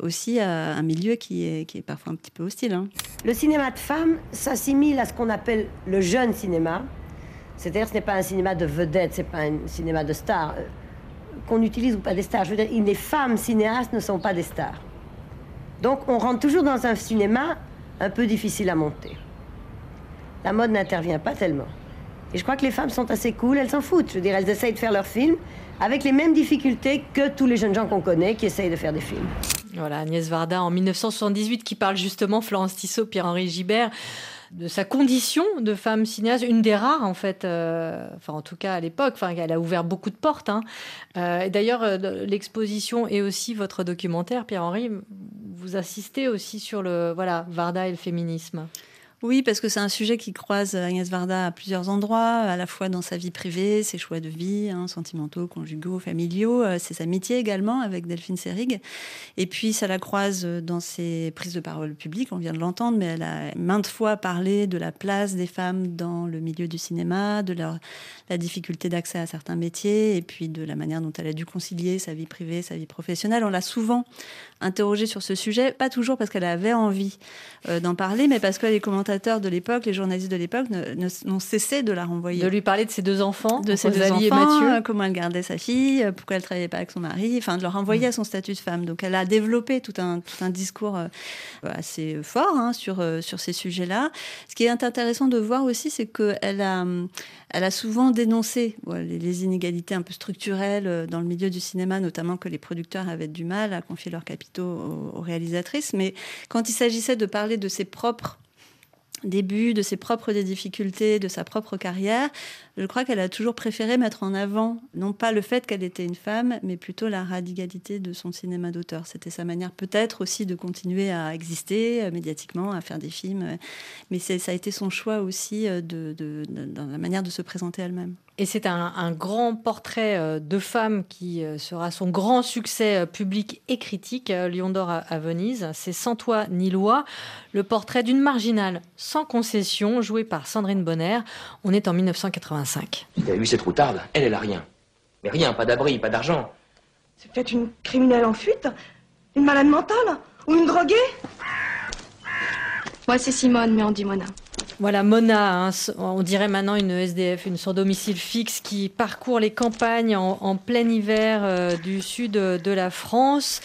aussi à un milieu qui est, parfois un petit peu hostile. Hein. Le cinéma de femmes s'assimile à ce qu'on appelle le jeune cinéma. C'est-à-dire ce n'est pas un cinéma de vedettes, c'est pas un cinéma de stars. Euh, qu'on utilise ou pas des stars. Je veux dire, les femmes cinéastes ne sont pas des stars. Donc on rentre toujours dans un cinéma un peu difficile à monter. La mode n'intervient pas tellement. Et je crois que les femmes sont assez cool, elles s'en foutent. Je veux dire, elles essayent de faire leur film avec les mêmes difficultés que tous les jeunes gens qu'on connaît qui essayent de faire des films. Voilà, Agnès Varda en 1978 qui parle justement, Florence Tissot, Pierre-Henri Gibert, de sa condition de femme cinéaste, une des rares en fait, euh, enfin en tout cas à l'époque, enfin elle a ouvert beaucoup de portes. Hein. Euh, D'ailleurs, euh, l'exposition et aussi votre documentaire, Pierre-Henri, vous assistez aussi sur le voilà Varda et le féminisme. Oui, parce que c'est un sujet qui croise Agnès Varda à plusieurs endroits, à la fois dans sa vie privée, ses choix de vie, hein, sentimentaux, conjugaux, familiaux, euh, ses amitiés également avec Delphine Seyrig. Et puis ça la croise dans ses prises de parole publiques, on vient de l'entendre, mais elle a maintes fois parlé de la place des femmes dans le milieu du cinéma, de la difficulté d'accès à certains métiers, et puis de la manière dont elle a dû concilier sa vie privée, sa vie professionnelle. On l'a souvent interrogée sur ce sujet, pas toujours parce qu'elle avait envie euh, d'en parler, mais parce que les commentateurs de l'époque, les journalistes de l'époque n'ont cessé de la renvoyer. De lui parler de ses deux enfants, de ses deux enfants, et Mathieu. Euh, comment elle gardait sa fille, euh, pourquoi elle travaillait pas avec son mari, enfin de leur renvoyer à son statut de femme. Donc elle a développé tout un, tout un discours euh, assez fort hein, sur, sur ces sujets-là. Ce qui est intéressant de voir aussi, c'est qu'elle a, elle a souvent dénoncé les, inégalités un peu structurelles dans le milieu du cinéma, notamment que les producteurs avaient du mal à confier leurs capitaux aux réalisatrices. Mais quand il s'agissait de parler de ses propres début, de ses propres difficultés, de sa propre carrière, je crois qu'elle a toujours préféré mettre en avant, non pas le fait qu'elle était une femme, mais plutôt la radicalité de son cinéma d'auteur. C'était sa manière peut-être aussi de continuer à exister euh, médiatiquement, à faire des films, euh, mais ça a été son choix aussi euh, de, dans la manière de se présenter elle-même. Et c'est un, grand portrait de femme qui sera son grand succès public et critique, Lion d'Or à, Venise. C'est Sans toi ni loi, le portrait d'une marginale sans concession, jouée par Sandrine Bonner. On est en 1980. T'as vu, c'est trop tard, Elle, elle a rien. Mais rien, pas d'abri, pas d'argent. C'est peut-être une criminelle en fuite Une malade mentale Ou une droguée? Moi, c'est Simone, mais on dit Mona. Voilà, Mona, hein, on dirait maintenant une SDF, une sans domicile fixe qui parcourt les campagnes en, plein hiver euh, du sud de la France.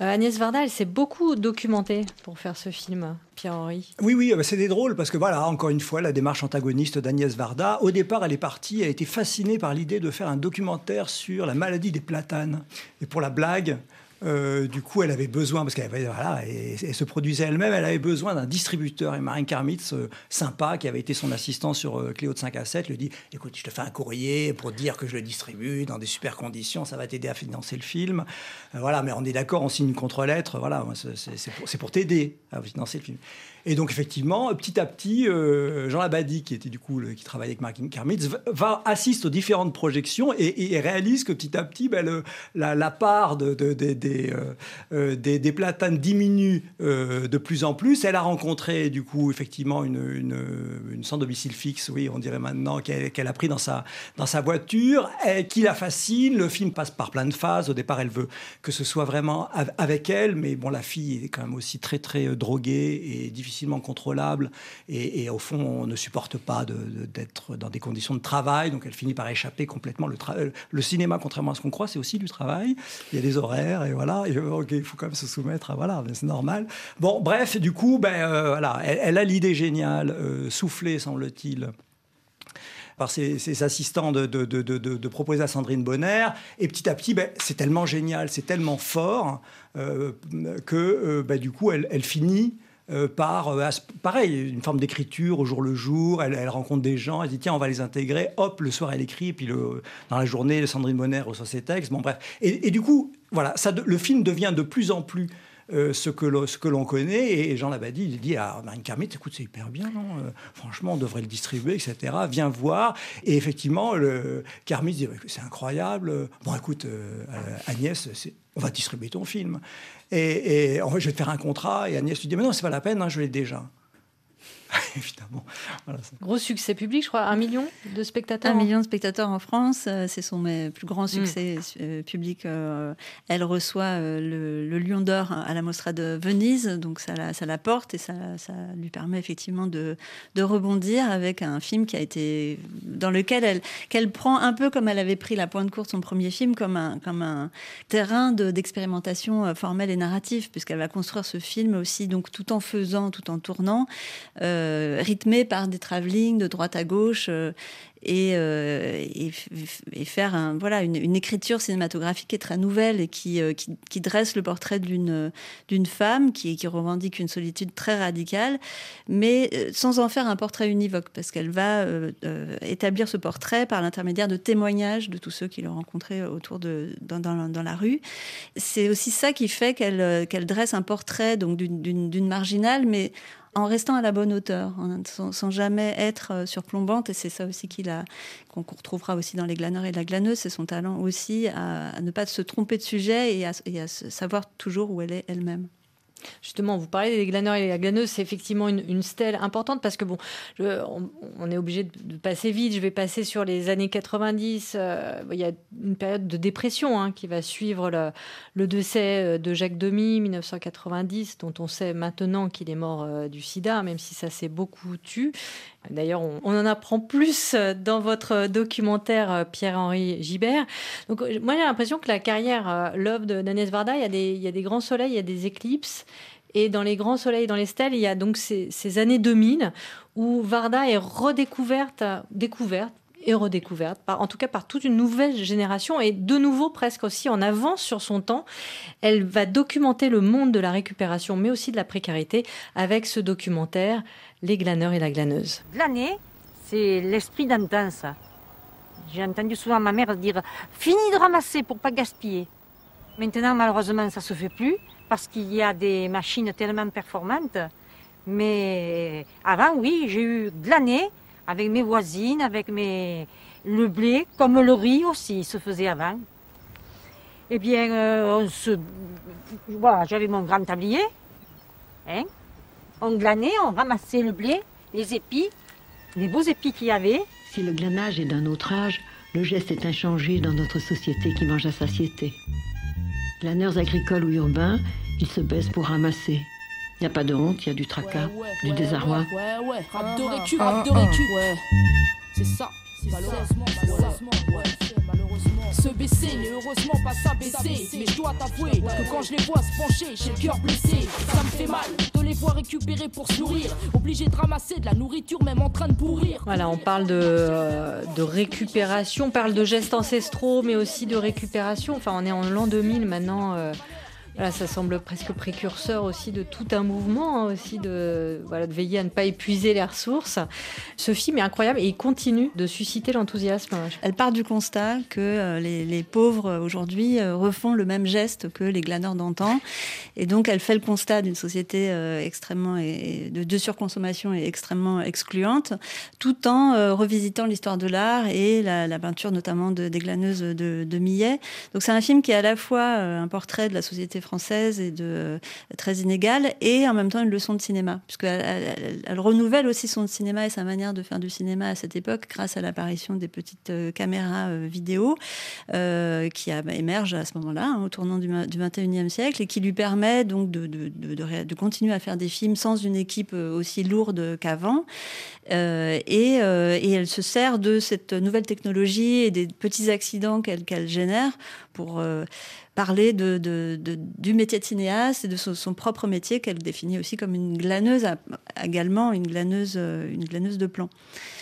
Euh, Agnès Varda, elle s'est beaucoup documentée pour faire ce film, Pierre-Henri. Oui, oui, c'est drôle parce que voilà, encore une fois, la démarche antagoniste d'Agnès Varda. Au départ, elle est partie, elle a été fascinée par l'idée de faire un documentaire sur la maladie des platanes. Et pour la blague, Euh, du coup, elle avait besoin, parce qu'elle voilà, et, se produisait elle-même, elle avait besoin d'un distributeur. Et Marine Karmitz, euh, sympa, qui avait été son assistant sur euh, Cléo de 5 à 7, lui dit Écoute, je te fais un courrier pour dire que je le distribue dans des super conditions, ça va t'aider à financer le film. Voilà, mais on est d'accord, on signe une contre-lettre, voilà, c'est- pour, t'aider à financer le film. Et donc, effectivement, petit à petit, Jean Labadie, qui était du coup, qui travaillait avec Martin Kermitz, va, assiste aux différentes projections et, réalise que petit à petit, ben, la, part de- de- des, euh, euh, des, platanes diminue euh, de plus en plus. Elle a rencontré, du coup, effectivement, une, une, une sans domicile fixe, oui, on dirait maintenant, qu'elle a pris dans sa, dans sa voiture, et qui la fascine. Le film passe par plein de phases. Au départ, elle veut que ce soit vraiment av- avec elle, mais bon, la fille est quand même aussi très, très euh, droguée et difficilement contrôlable. Et, au fond, on ne supporte pas d'être dans des conditions de travail, donc elle finit par échapper complètement. Euh, le cinéma, contrairement à ce qu'on croit, c'est aussi du travail. Il y a des horaires, et voilà. Il faut quand même se soumettre voilà, c'est normal. Bon, bref, du coup, ben euh, voilà, elle, a l'idée géniale, euh, soufflée, semble-t-il par ses, assistants de, proposer à Sandrine Bonner. Et petit à petit, ben, c'est tellement génial, c'est tellement fort euh, que ben, du coup, elle, elle finit. Euh, par, euh, pareil, une forme d'écriture au jour le jour. Elle, rencontre des gens, elle dit tiens, on va les intégrer. Hop, le soir, elle écrit. Puis le, dans la journée, Sandrine Bonner reçoit ses textes. Bon, bref. Et, et du coup, voilà, ça, le film devient de plus en plus euh, ce que l'on- connaît. Et Jean Labadie, il dit à Marine Kermitz, écoute, c'est hyper bien, non Euh, Franchement, on devrait le distribuer, etc. Viens voir. Et effectivement, le Kermitz dit, c'est incroyable. Bon, écoute, euh, Agnès, on va distribuer ton film. Et, je vais te faire un contrat. Et Agnès lui dit, mais non, c'est pas la peine, hein, je l'ai déjà. [laughs] Évidemment. Voilà, c'est- Gros succès public, je crois, un million de spectateurs. Un million de spectateurs en France, euh, c'est son plus grand succès euh, public. euh, Elle reçoit le, le Lion d'Or à la Mostra de Venise, donc ça la, ça la porte et ça, ça lui permet effectivement de, de rebondir avec un film qui a été dans lequel elle qu'elle prend un peu comme elle avait pris La Pointe Courte, son premier film, comme un comme un terrain de- d'expérimentation formelle et narrative, puisqu'elle va construire ce film aussi, donc tout en faisant, tout en tournant, euh, rythmé par des travelling de droite à gauche. euh, et, euh, et, faire voilà, une, écriture cinématographique qui est très nouvelle et qui, euh, qui, dresse le portrait d'une femme qui, revendique une solitude très radicale, mais euh, sans en faire un portrait univoque, parce qu'elle va euh, euh, établir ce portrait par l'intermédiaire de témoignages de tous ceux qui l'ont rencontré autour de, dans, dans, la rue. C'est aussi ça qui fait qu'elle euh, dresse un portrait d'une marginale, mais en restant à la bonne hauteur, en- sans, jamais être euh, surplombante. Et c'est ça aussi qu'on retrouvera aussi dans Les glaneurs et la glaneuse, c'est son talent aussi à, ne pas se tromper de sujet et à, savoir toujours où elle est elle-même. Justement, vous parlez des glaneurs et des glaneuses, c'est effectivement une, stèle importante parce que bon, on, est obligé de, passer vite. Je vais passer sur les années 90. euh, il y a une période de dépression hein, qui va suivre le, le décès euh, de Jacques Demy, 1990, dont on sait maintenant qu'il est mort euh, du sida, même si ça s'est beaucoup tu. D'ailleurs, on, en apprend plus euh, dans votre documentaire euh, Pierre-Henri Gibert. Donc, euh, moi, j'ai l'impression que la carrière Love d'Agnès Varda, il y, a des, grands soleils, il y a des éclipses. Et dans les grands soleils, dans les stèles, il y a donc ces, années 2000 où Varda est redécouverte, découverte et redécouverte, en tout cas par toute une nouvelle génération et de nouveau presque aussi en avance sur son temps. Elle va documenter le monde de la récupération, mais aussi de la précarité, avec ce documentaire Les glaneurs et la glaneuse. Glaner, c'est l'esprit d'antan, ça. J'ai entendu souvent ma mère dire Fini de ramasser pour pas gaspiller. Maintenant, malheureusement, ça se fait plus parce qu'il y a des machines tellement performantes. Mais avant, oui, j'ai eu glané avec mes voisines, avec mes... le blé, comme le riz aussi se faisait avant. Eh bien, euh, on se... voilà, j'avais mon grand tablier. Hein on glanait, on ramassait le blé, les épis, les beaux épis qu'il y avait. Si le glanage est d'un autre âge, le geste est inchangé dans notre société qui mange à satiété. Glaneurs agricoles ou urbains, ils se baissent pour ramasser. Il n'y a pas de honte, il y a du tracas, du désarroi. Ouais, ouais, rap de récup, rap de récup. Ouais, c'est ça. Malheureusement, malheureusement, ouais, malheureusement. Se baisser n'est heureusement pas s'abaisser. Mais je dois t'avouer que quand je les vois se pencher, j'ai le cœur blessé. Ça me fait mal de les voir récupérer pour se nourrir. Obligé de ramasser de la nourriture, même en train de pourrir. Voilà, on parle de, euh, de récupération, on parle de gestes ancestraux, mais aussi de récupération. Enfin, on est en l'an 2000 maintenant. euh, Voilà, ça semble presque précurseur aussi de tout un mouvement, hein, aussi de, veiller à ne pas épuiser les ressources. Ce film est incroyable et il continue de susciter l'enthousiasme. Elle part du constat que euh, les, pauvres aujourd'hui euh, refont le même geste que les glaneurs d'antan. Et donc elle fait le constat d'une société euh, extrêmement de, surconsommation et extrêmement excluante, tout en revisitant l'histoire de l'art et la, peinture notamment de, des glaneuses de, de Millet. Donc c'est un film qui est à la fois un portrait de la société française française et de très inégale, et en même temps une leçon de cinéma, puisqu'elle elle, elle, renouvelle aussi son cinéma et sa manière de faire du cinéma à cette époque grâce à l'apparition des petites euh, caméras euh, vidéo euh, qui bah, émergent à ce moment-là, hein, au tournant du, du 21e siècle, et qui lui permet donc de, continuer à faire des films sans une équipe aussi lourde qu'avant. Euh, et, euh, elle se sert de cette nouvelle technologie et des petits accidents qu'elle qu génère pour euh, parler de, du métier de cinéaste et de son, propre métier qu'elle définit aussi comme une glaneuse, également une glaneuse, une glaneuse de plomb.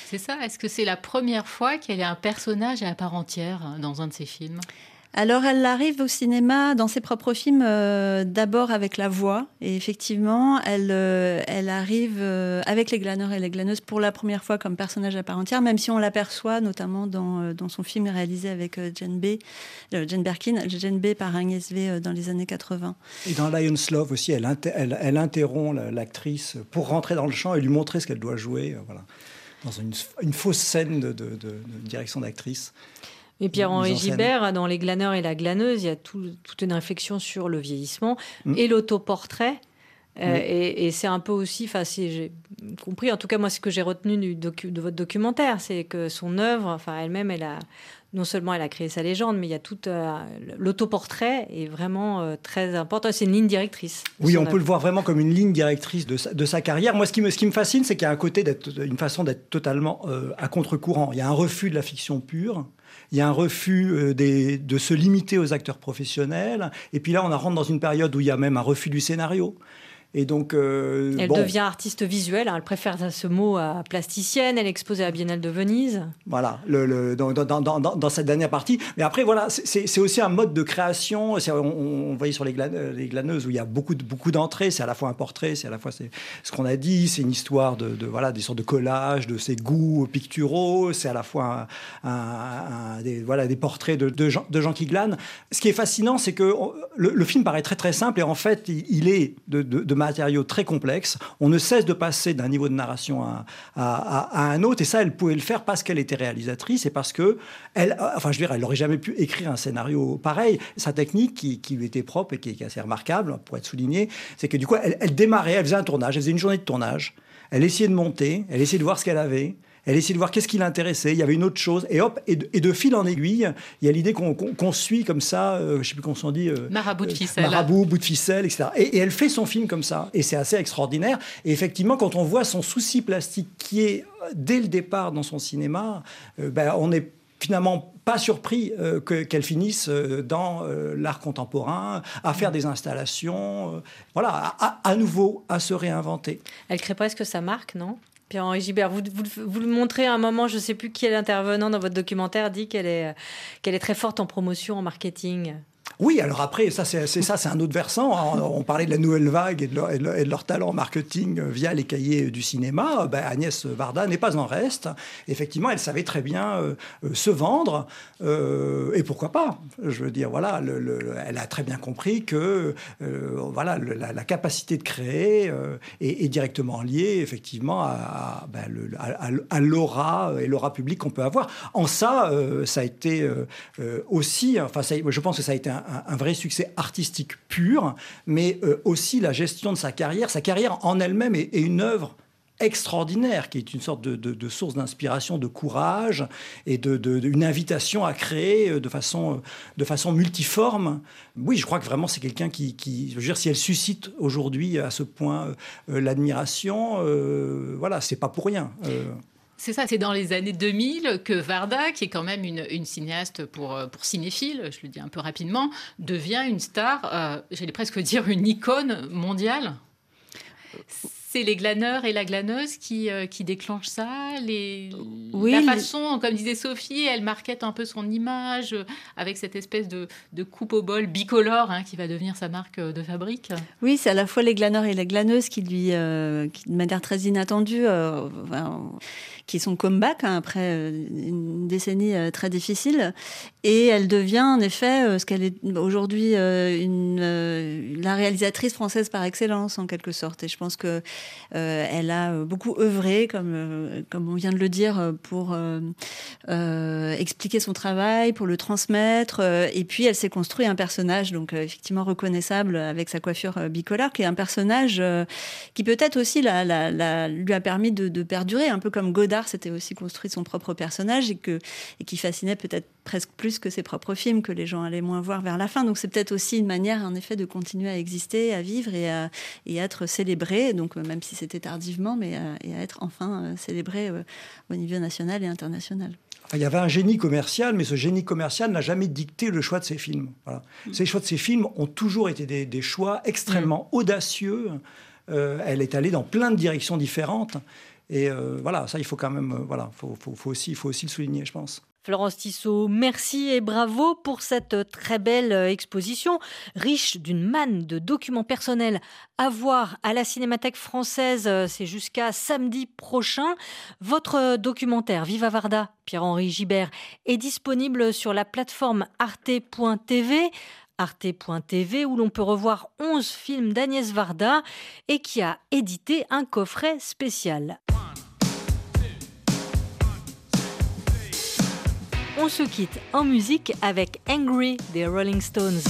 C'est ça? Est-ce que c'est la première fois qu'elle est un personnage à part entière dans un de ses films? Alors, elle arrive au cinéma dans ses propres films, euh, d'abord avec la voix. Et effectivement, elle, euh, elle arrive euh, avec les glaneurs et les glaneuses pour la première fois comme personnage à part entière, même si on l'aperçoit notamment dans, dans son film réalisé avec Jane B, Jane Birkin, Jane B par Agnès V dans les années 80. Et dans Lion's Love aussi, elle, inter elle, elle interrompt l'actrice pour rentrer dans le champ et lui montrer ce qu'elle doit jouer. voilà. Dans une, fausse scène de direction d'actrice. Et Pierre-Henri Gibert, dans Les glaneurs et la glaneuse, il y a tout, toute une réflexion sur le vieillissement mmh. et l'autoportrait. Euh, oui. Et, et c'est un peu aussi, enfin, si j'ai compris, en tout cas, moi, ce que j'ai retenu du docu, de votre documentaire, c'est que son œuvre, enfin, elle-même, elle a non seulement elle a créé sa légende, mais il y a tout euh, l'autoportrait est vraiment euh, très important. C'est une ligne directrice. Oui, on œuvre. peut le voir vraiment comme une ligne directrice de sa, de sa carrière. Moi, ce qui me, ce qui me fascine, c'est qu'il y a un côté d'être, une façon d'être totalement euh, à contre-courant. Il y a un refus de la fiction pure. Il y a un refus euh, de se limiter aux acteurs professionnels. Et puis là, on rentre dans une période où il y a même un refus du scénario. Et donc, euh, elle bon. devient artiste visuelle. Hein, elle préfère ce mot à plasticienne. Elle est exposée à la Biennale de Venise. Voilà, le, le, dans, dans, dans, dans, cette dernière partie. Mais après, voilà, c'est aussi un mode de création. On, on, voyait sur les, glan, les, glaneuses où il y a beaucoup, beaucoup d'entrées. C'est à la fois un portrait, c'est à la fois ce qu'on a dit. C'est une histoire de, de, voilà, des sortes de collages, de ses goûts picturaux. C'est à la fois un, un, un, des, voilà, des portraits de, de, gens, de gens qui glanent. Ce qui est fascinant, c'est que le, le, film paraît très très simple et en fait, il, il est de matériaux très complexes. On ne cesse de passer d'un niveau de narration à, à, un autre. Et ça, elle pouvait le faire parce qu'elle était réalisatrice et parce que, elle, enfin, je veux dire, elle n'aurait jamais pu écrire un scénario pareil. Sa technique, qui, qui lui était propre et qui est assez remarquable, pour être soulignée, c'est que du coup, elle, elle démarrait, elle faisait un tournage, elle faisait une journée de tournage. Elle essayait de monter, elle essayait de voir ce qu'elle avait. Elle essayait de voir qu'est-ce qui l'intéressait. Il y avait une autre chose. Et hop, et de, et de fil en aiguille, il y a l'idée qu'on qu qu suit comme ça, euh, je ne sais plus comment on dit. Euh, marabout de ficelle. Euh, marabout, bout de ficelle, etc. Et, et, elle fait son film comme ça. Et c'est assez extraordinaire. Et effectivement, quand on voit son souci plastique qui est dès le départ dans son cinéma, euh, ben, on est finalement pas surpris euh, qu'elle qu finisse dans euh, l'art contemporain, à faire des installations, euh, voilà, à, à, nouveau à se réinventer. Elle crée presque sa marque, non? Pierre-Henri Gibert, vous, vous, vous, le montrez à un moment, je ne sais plus qui est l'intervenant dans votre documentaire, dit qu'elle est, qu'elle est très forte en promotion, en marketing. Oui, alors après, ça, c'est ça, c'est un autre versant. On parlait de la nouvelle vague et de leur, talent marketing via les cahiers du cinéma. Ben, Agnès Varda n'est pas en reste. Effectivement, elle savait très bien euh, se vendre. Euh, et pourquoi pas Je veux dire, voilà, le, le, elle a très bien compris que euh, voilà, la, capacité de créer euh, est, directement liée, effectivement, à, à, ben, l'aura et l'aura publique qu'on peut avoir. En ça, euh, ça a été euh, aussi, enfin, je pense que ça a été un, un, vrai succès artistique pur, mais euh, aussi la gestion de sa carrière. Sa carrière en elle-même est, une œuvre extraordinaire, qui est une sorte de, source d'inspiration, de courage et de, invitation à créer euh, de façon, de façon multiforme. Oui, je crois que vraiment c'est quelqu'un qui, je veux dire, si elle suscite aujourd'hui à ce point euh, l'admiration, euh, voilà, c'est pas pour rien. Euh, c'est ça, c'est dans les années 2000 que Varda, qui est quand même une, une, cinéaste pour, pour cinéphile, je le dis un peu rapidement, devient une star, euh, j'allais presque dire une icône mondiale. c'est les glaneurs et la glaneuse qui, euh, qui déclenchent ça. Les... Oui, la les- façon, comme disait Sophie, elle marquette un peu son image euh, avec cette espèce de, de coupe au bol bicolore hein, qui va devenir sa marque euh, de fabrique. Oui, c'est à la fois les glaneurs et les glaneuses qui lui, euh, qui, de manière très inattendue, euh, qui sont comeback hein, après euh, une décennie euh, très difficile. Et elle devient en effet euh, ce qu'elle est aujourd'hui, une, la réalisatrice française par excellence en quelque sorte. Et je pense que euh, elle a beaucoup œuvré, comme comme on vient de le dire, pour expliquer son travail, pour le transmettre. et puis elle s'est construit un personnage, donc effectivement reconnaissable avec sa coiffure bicolore, qui est un personnage qui peut-être aussi la- lui a permis de, de perdurer, un peu comme Godard s'était aussi construit son propre personnage et que et qui fascinait peut-être presque plus que ses propres films que les gens allaient moins voir vers la fin. Donc c'est peut-être aussi une manière, en effet, de continuer à exister, à vivre et à, et à être célébré. Donc euh, même si c'était tardivement, mais à, et à être enfin euh, célébré euh, au niveau national et international. Il y avait un génie commercial, mais ce génie commercial n'a jamais dicté le choix de ses films. Voilà. Ces choix de ses films ont toujours été des, des choix extrêmement audacieux. Euh, elle est allée dans plein de directions différentes. Et euh, voilà, ça, il faut quand même, euh, voilà, faut, faut- faut aussi, il faut aussi le souligner, je pense. Florence Tissot, merci et bravo pour cette très belle euh, exposition, riche d'une manne de documents personnels à voir à la Cinémathèque française. euh, C'est jusqu'à samedi prochain. Votre euh, documentaire Viva Varda, Pierre-Henri Gibert, est disponible sur la plateforme arte.tv. Arte.tv où l'on peut revoir 11 films d'Agnès Varda et qui a édité un coffret spécial. On se quitte en musique avec Angry des Rolling Stones.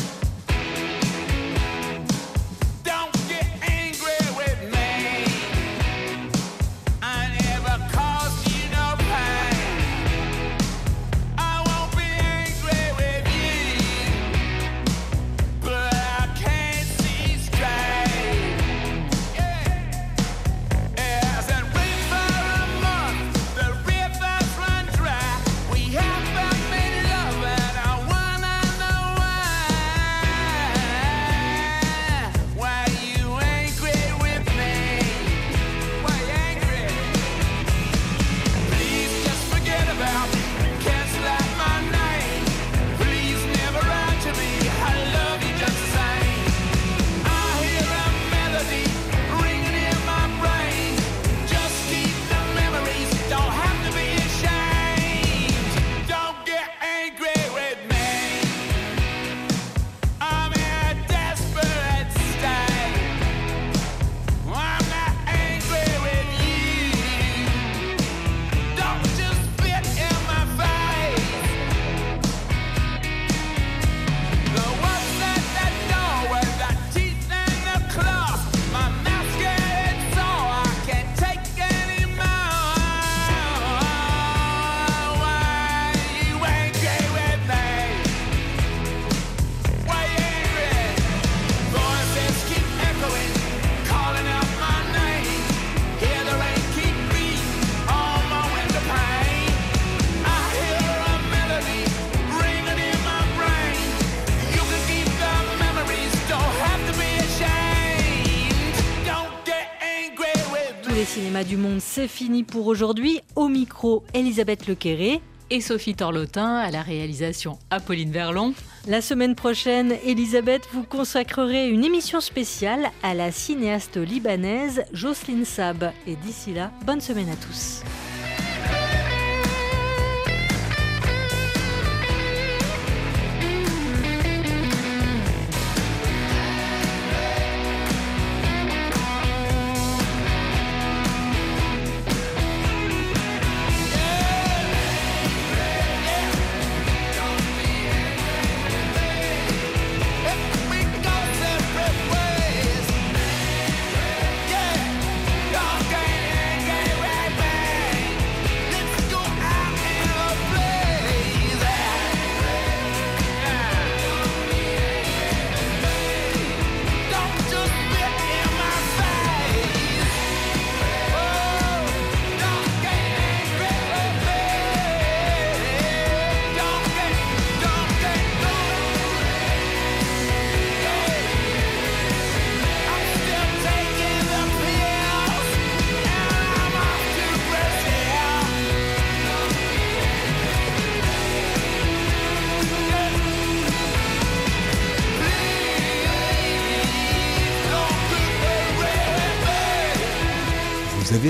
C'est fini pour aujourd'hui. Au micro, Elisabeth Lequéré. Et Sophie Torlotin à la réalisation Apolline Verlon. La semaine prochaine, Elisabeth, vous consacrerez une émission spéciale à la cinéaste libanaise Jocelyne Sab. Et d'ici là, bonne semaine à tous.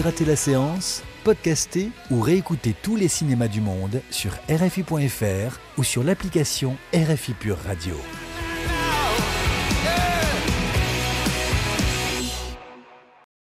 Raté la séance Podcastez ou réécoutez tous les cinémas du monde sur RFI.fr ou sur l'application RFI Pure Radio.